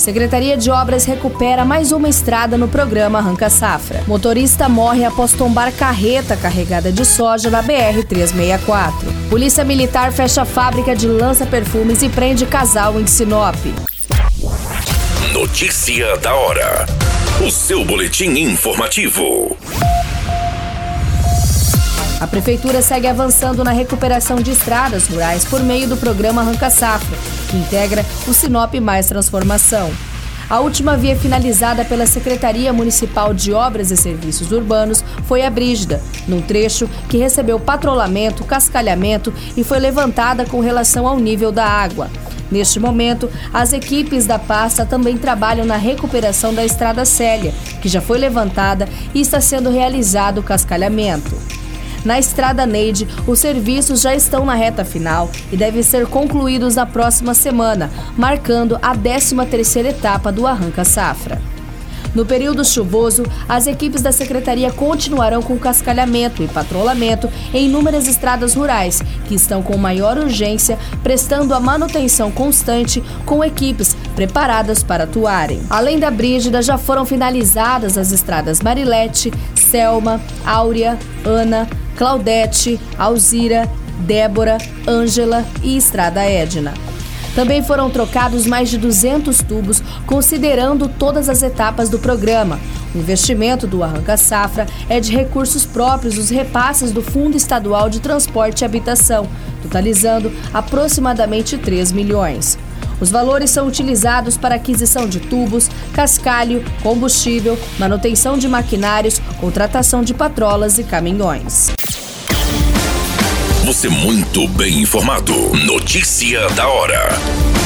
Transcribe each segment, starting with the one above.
Secretaria de Obras recupera mais uma estrada no programa Arranca Safra. Motorista morre após tombar carreta carregada de soja na BR-364. Polícia Militar fecha fábrica de lança-perfumes e prende casal em Sinop. Notícia da hora. O seu boletim informativo. A Prefeitura segue avançando na recuperação de estradas rurais por meio do programa Arranca Safra, que integra o Sinop Mais Transformação. A última via finalizada pela Secretaria Municipal de Obras e Serviços Urbanos foi a Brígida, num trecho que recebeu patrulhamento, cascalhamento e foi levantada com relação ao nível da água. Neste momento, as equipes da pasta também trabalham na recuperação da Estrada Célia, que já foi levantada e está sendo realizado o cascalhamento. Na Estrada Neide, os serviços já estão na reta final e devem ser concluídos na próxima semana, marcando a 13ª etapa do Arranca Safra. No período chuvoso, as equipes da secretaria continuarão com cascalhamento e patrulhamento em inúmeras estradas rurais, que estão com maior urgência, prestando a manutenção constante com equipes preparadas para atuarem. Além da Brígida, já foram finalizadas as estradas Marilete, Selma, Áurea, Ana, Claudete, Alzira, Débora, Ângela e Estrada Edna. Também foram trocados mais de 200 tubos, considerando todas as etapas do programa. O investimento do Arranca Safra é de recursos próprios dos repasses do Fundo Estadual de Transporte e Habitação, totalizando aproximadamente 3 milhões. Os valores são utilizados para aquisição de tubos, cascalho, combustível, manutenção de maquinários, contratação de patrolas e caminhões. Você muito bem informado. Notícia da hora.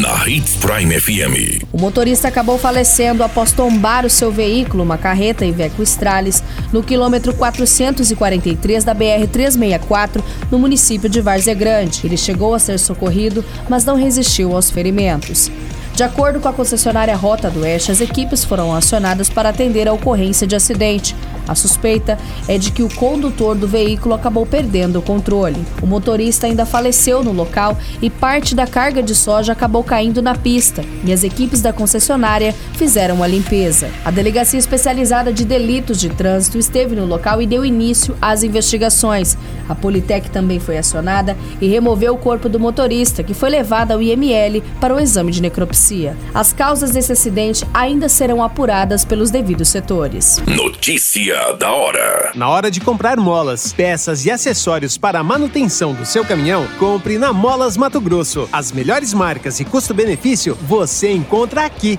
Na Hits Prime FM. O motorista acabou falecendo após tombar o seu veículo, uma carreta Iveco Stralis, no quilômetro 443 da BR-364, no município de Várzea Grande. Ele chegou a ser socorrido, mas não resistiu aos ferimentos. De acordo com a concessionária Rota do Oeste, as equipes foram acionadas para atender a ocorrência de acidente. A suspeita é de que o condutor do veículo acabou perdendo o controle. O motorista ainda faleceu no local e parte da carga de soja acabou caindo na pista e as equipes da concessionária fizeram a limpeza. A Delegacia Especializada de Delitos de Trânsito esteve no local e deu início às investigações. A Politec também foi acionada e removeu o corpo do motorista, que foi levado ao IML para o exame de necropsia. As causas desse acidente ainda serão apuradas pelos devidos setores. Notícia da hora. Na hora de comprar molas, peças e acessórios para a manutenção do seu caminhão, compre na Molas Mato Grosso. As melhores marcas e custo-benefício você encontra aqui.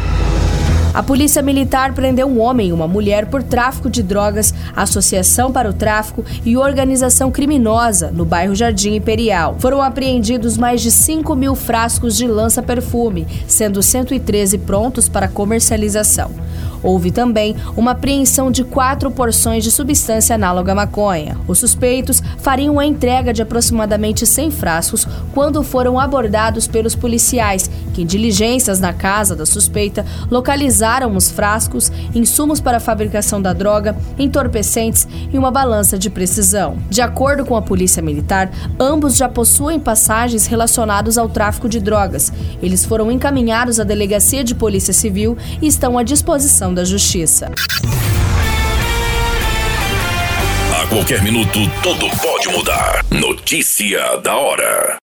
A Polícia Militar prendeu um homem e uma mulher por tráfico de drogas, associação para o tráfico e organização criminosa no bairro Jardim Imperial. Foram apreendidos mais de 5 mil frascos de lança-perfume, sendo 113 prontos para comercialização. Houve também uma apreensão de quatro porções de substância análoga à maconha. Os suspeitos fariam a entrega de aproximadamente 100 frascos quando foram abordados pelos policiais, que diligências na casa da suspeita localizaram os frascos, insumos para a fabricação da droga, entorpecentes e uma balança de precisão. De acordo com a Polícia Militar, ambos já possuem passagens relacionados ao tráfico de drogas. Eles foram encaminhados à Delegacia de Polícia Civil e estão à disposição da Justiça. A qualquer minuto, tudo pode mudar. Notícia da hora.